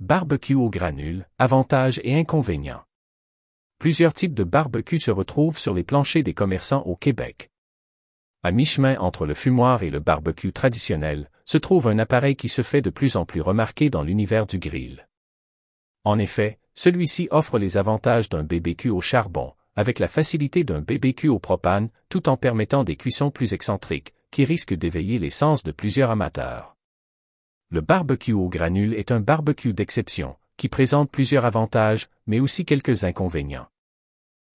Barbecue au granule, avantages et inconvénients. Plusieurs types de barbecue se retrouvent sur les planchers des commerçants au Québec. À mi-chemin entre le fumoir et le barbecue traditionnel, se trouve un appareil qui se fait de plus en plus remarqué dans l'univers du grill. En effet, celui-ci offre les avantages d'un BBQ au charbon, avec la facilité d'un BBQ au propane, tout en permettant des cuissons plus excentriques, qui risquent d'éveiller les sens de plusieurs amateurs. Le barbecue au granule est un barbecue d'exception, qui présente plusieurs avantages, mais aussi quelques inconvénients.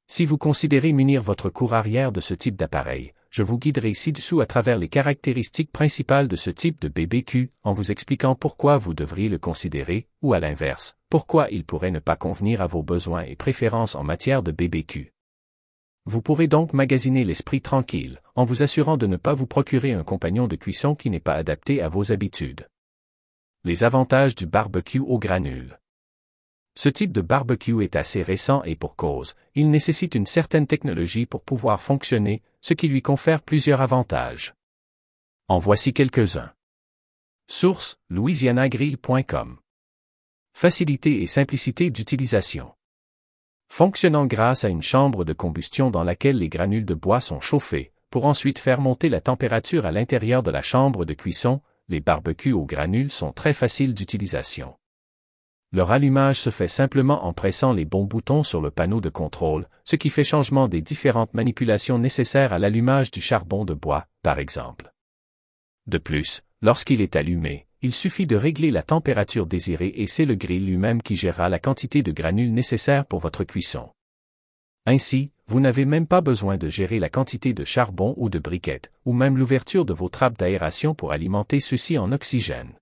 Si vous considérez munir votre cour arrière de ce type d'appareil, je vous guiderai ci-dessous à travers les caractéristiques principales de ce type de BBQ, en vous expliquant pourquoi vous devriez le considérer, ou à l'inverse, pourquoi il pourrait ne pas convenir à vos besoins et préférences en matière de BBQ. Vous pourrez donc magasiner l'esprit tranquille, en vous assurant de ne pas vous procurer un compagnon de cuisson qui n'est pas adapté à vos habitudes. Les avantages du barbecue au granule. Ce type de barbecue est assez récent et pour cause, il nécessite une certaine technologie pour pouvoir fonctionner, ce qui lui confère plusieurs avantages. En voici quelques-uns. Source, louisianagrill.com. Facilité et simplicité d'utilisation. Fonctionnant grâce à une chambre de combustion dans laquelle les granules de bois sont chauffés, pour ensuite faire monter la température à l'intérieur de la chambre de cuisson, les barbecues aux granules sont très faciles d'utilisation. Leur allumage se fait simplement en pressant les bons boutons sur le panneau de contrôle, ce qui fait changement des différentes manipulations nécessaires à l'allumage du charbon de bois, par exemple. De plus, lorsqu'il est allumé, il suffit de régler la température désirée et c'est le grill lui-même qui gérera la quantité de granules nécessaires pour votre cuisson. Ainsi, vous n'avez même pas besoin de gérer la quantité de charbon ou de briquettes, ou même l'ouverture de vos trappes d'aération pour alimenter ceux-ci en oxygène.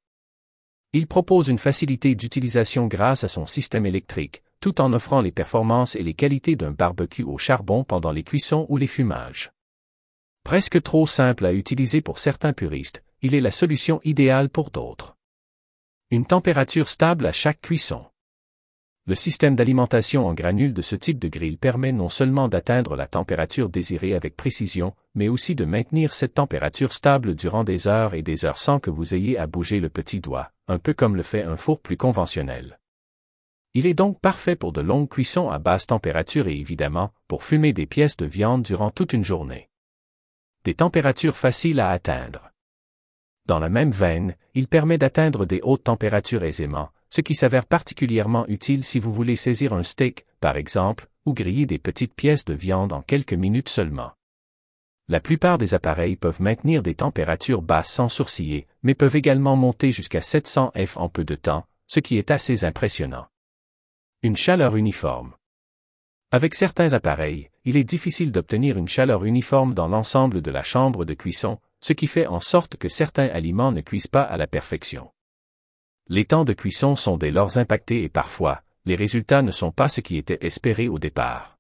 Il propose une facilité d'utilisation grâce à son système électrique, tout en offrant les performances et les qualités d'un barbecue au charbon pendant les cuissons ou les fumages. Presque trop simple à utiliser pour certains puristes, il est la solution idéale pour d'autres. Une température stable à chaque cuisson. Le système d'alimentation en granules de ce type de grille permet non seulement d'atteindre la température désirée avec précision, mais aussi de maintenir cette température stable durant des heures et des heures sans que vous ayez à bouger le petit doigt, un peu comme le fait un four plus conventionnel. Il est donc parfait pour de longues cuissons à basse température et évidemment, pour fumer des pièces de viande durant toute une journée. Des températures faciles à atteindre. Dans la même veine, il permet d'atteindre des hautes températures aisément, ce qui s'avère particulièrement utile si vous voulez saisir un steak, par exemple, ou griller des petites pièces de viande en quelques minutes seulement. La plupart des appareils peuvent maintenir des températures basses sans sourciller, mais peuvent également monter jusqu'à 700 F en peu de temps, ce qui est assez impressionnant. Une chaleur uniforme. Avec certains appareils, il est difficile d'obtenir une chaleur uniforme dans l'ensemble de la chambre de cuisson, ce qui fait en sorte que certains aliments ne cuisent pas à la perfection. Les temps de cuisson sont dès lors impactés et parfois, les résultats ne sont pas ce qui était espéré au départ.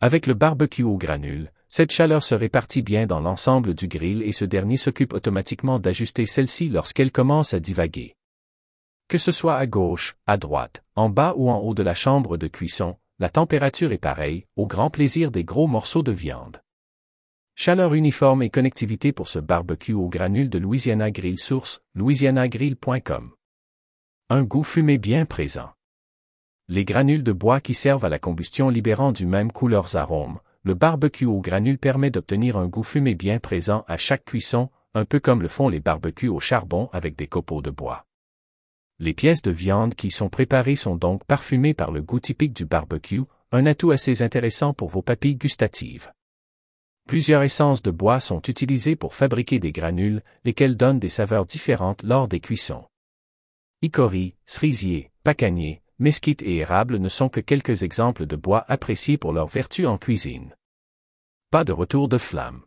Avec le barbecue au granule, cette chaleur se répartit bien dans l'ensemble du grill et ce dernier s'occupe automatiquement d'ajuster celle-ci lorsqu'elle commence à divaguer. Que ce soit à gauche, à droite, en bas ou en haut de la chambre de cuisson, la température est pareille, au grand plaisir des gros morceaux de viande. Chaleur uniforme et connectivité pour ce barbecue au granule de Louisiana Grill Source, louisianagrill.com un goût fumé bien présent. Les granules de bois qui servent à la combustion libérant du même coup leurs arômes, le barbecue aux granules permet d'obtenir un goût fumé bien présent à chaque cuisson, un peu comme le font les barbecues au charbon avec des copeaux de bois. Les pièces de viande qui sont préparées sont donc parfumées par le goût typique du barbecue, un atout assez intéressant pour vos papilles gustatives. Plusieurs essences de bois sont utilisées pour fabriquer des granules, lesquelles donnent des saveurs différentes lors des cuissons. Icori, cerisier, pacanier, mesquite et érable ne sont que quelques exemples de bois appréciés pour leur vertu en cuisine. Pas de retour de flamme.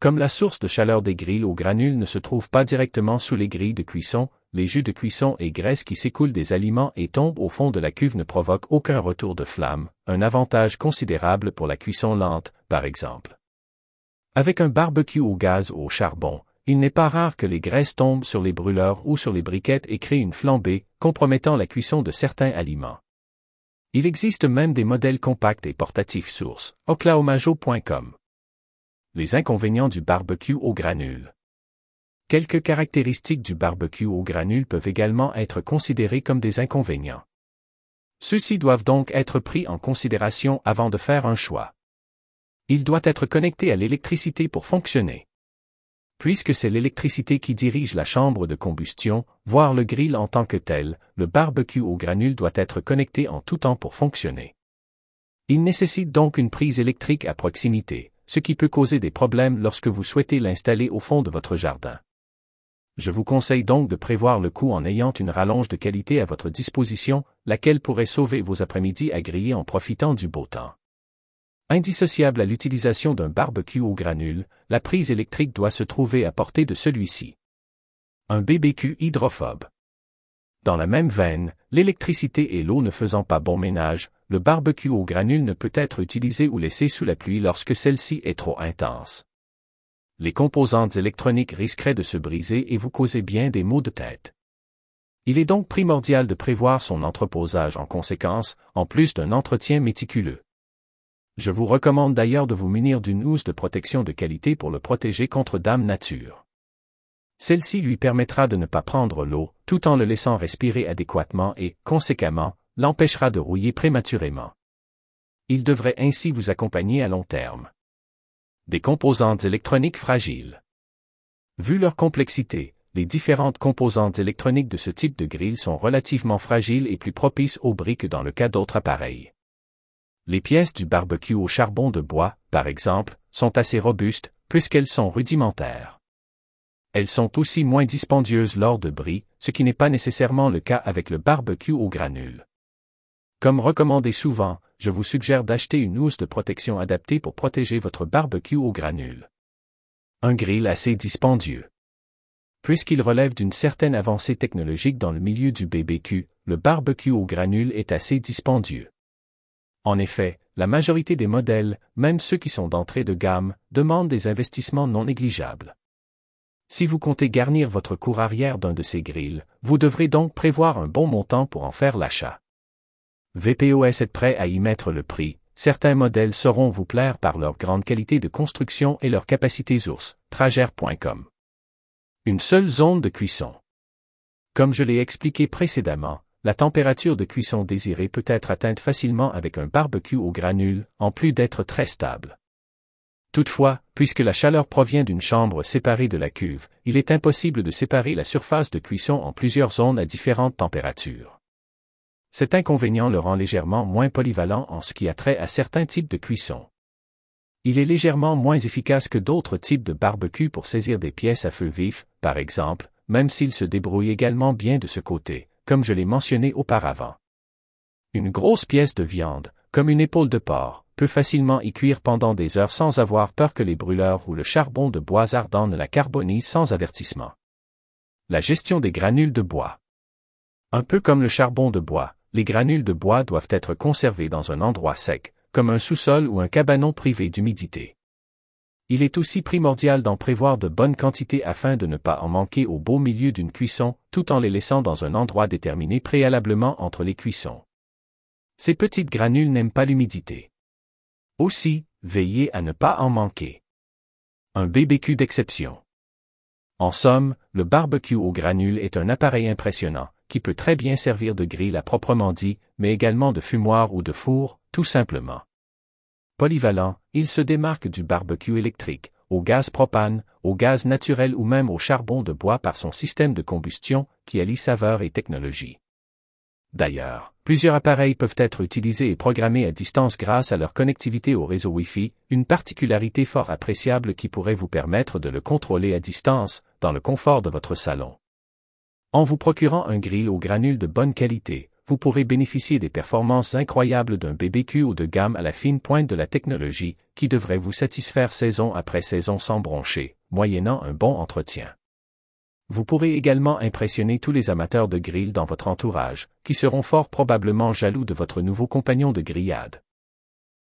Comme la source de chaleur des grilles aux granules ne se trouve pas directement sous les grilles de cuisson, les jus de cuisson et graisses qui s'écoulent des aliments et tombent au fond de la cuve ne provoquent aucun retour de flamme, un avantage considérable pour la cuisson lente, par exemple. Avec un barbecue au gaz ou au charbon, il n'est pas rare que les graisses tombent sur les brûleurs ou sur les briquettes et créent une flambée, compromettant la cuisson de certains aliments. Il existe même des modèles compacts et portatifs source, oklahomajo.com. Les inconvénients du barbecue au granule. Quelques caractéristiques du barbecue au granule peuvent également être considérées comme des inconvénients. Ceux-ci doivent donc être pris en considération avant de faire un choix. Il doit être connecté à l'électricité pour fonctionner. Puisque c'est l'électricité qui dirige la chambre de combustion, voire le grill en tant que tel, le barbecue au granule doit être connecté en tout temps pour fonctionner. Il nécessite donc une prise électrique à proximité, ce qui peut causer des problèmes lorsque vous souhaitez l'installer au fond de votre jardin. Je vous conseille donc de prévoir le coup en ayant une rallonge de qualité à votre disposition, laquelle pourrait sauver vos après-midi à griller en profitant du beau temps. Indissociable à l'utilisation d'un barbecue au granule, la prise électrique doit se trouver à portée de celui-ci. Un BBQ hydrophobe. Dans la même veine, l'électricité et l'eau ne faisant pas bon ménage, le barbecue au granule ne peut être utilisé ou laissé sous la pluie lorsque celle-ci est trop intense les composantes électroniques risqueraient de se briser et vous causer bien des maux de tête. Il est donc primordial de prévoir son entreposage en conséquence, en plus d'un entretien méticuleux. Je vous recommande d'ailleurs de vous munir d'une housse de protection de qualité pour le protéger contre Dame Nature. Celle-ci lui permettra de ne pas prendre l'eau, tout en le laissant respirer adéquatement et, conséquemment, l'empêchera de rouiller prématurément. Il devrait ainsi vous accompagner à long terme des composantes électroniques fragiles. Vu leur complexité, les différentes composantes électroniques de ce type de grille sont relativement fragiles et plus propices aux briques dans le cas d'autres appareils. Les pièces du barbecue au charbon de bois, par exemple, sont assez robustes, puisqu'elles sont rudimentaires. Elles sont aussi moins dispendieuses lors de bris, ce qui n'est pas nécessairement le cas avec le barbecue au granule. Comme recommandé souvent, je vous suggère d'acheter une housse de protection adaptée pour protéger votre barbecue au granule. Un grill assez dispendieux. Puisqu'il relève d'une certaine avancée technologique dans le milieu du BBQ, le barbecue au granule est assez dispendieux. En effet, la majorité des modèles, même ceux qui sont d'entrée de gamme, demandent des investissements non négligeables. Si vous comptez garnir votre cour arrière d'un de ces grilles, vous devrez donc prévoir un bon montant pour en faire l'achat. VPOS est prêt à y mettre le prix. Certains modèles sauront vous plaire par leur grande qualité de construction et leurs capacités ours. Tragère.com. Une seule zone de cuisson. Comme je l'ai expliqué précédemment, la température de cuisson désirée peut être atteinte facilement avec un barbecue au granule, en plus d'être très stable. Toutefois, puisque la chaleur provient d'une chambre séparée de la cuve, il est impossible de séparer la surface de cuisson en plusieurs zones à différentes températures. Cet inconvénient le rend légèrement moins polyvalent en ce qui a trait à certains types de cuisson. Il est légèrement moins efficace que d'autres types de barbecue pour saisir des pièces à feu vif, par exemple, même s'il se débrouille également bien de ce côté, comme je l'ai mentionné auparavant. Une grosse pièce de viande, comme une épaule de porc, peut facilement y cuire pendant des heures sans avoir peur que les brûleurs ou le charbon de bois ardent ne la carbonisent sans avertissement. La gestion des granules de bois. Un peu comme le charbon de bois, les granules de bois doivent être conservés dans un endroit sec, comme un sous-sol ou un cabanon privé d'humidité. Il est aussi primordial d'en prévoir de bonnes quantités afin de ne pas en manquer au beau milieu d'une cuisson, tout en les laissant dans un endroit déterminé préalablement entre les cuissons. Ces petites granules n'aiment pas l'humidité. Aussi, veillez à ne pas en manquer. Un BBQ d'exception. En somme, le barbecue aux granules est un appareil impressionnant, qui peut très bien servir de grille à proprement dit, mais également de fumoir ou de four, tout simplement. Polyvalent, il se démarque du barbecue électrique, au gaz propane, au gaz naturel ou même au charbon de bois par son système de combustion, qui allie saveur et technologie. D'ailleurs, plusieurs appareils peuvent être utilisés et programmés à distance grâce à leur connectivité au réseau Wi-Fi, une particularité fort appréciable qui pourrait vous permettre de le contrôler à distance, dans le confort de votre salon. En vous procurant un grill au granule de bonne qualité, vous pourrez bénéficier des performances incroyables d'un BBQ ou de gamme à la fine pointe de la technologie, qui devrait vous satisfaire saison après saison sans broncher, moyennant un bon entretien. Vous pourrez également impressionner tous les amateurs de grill dans votre entourage, qui seront fort probablement jaloux de votre nouveau compagnon de grillade.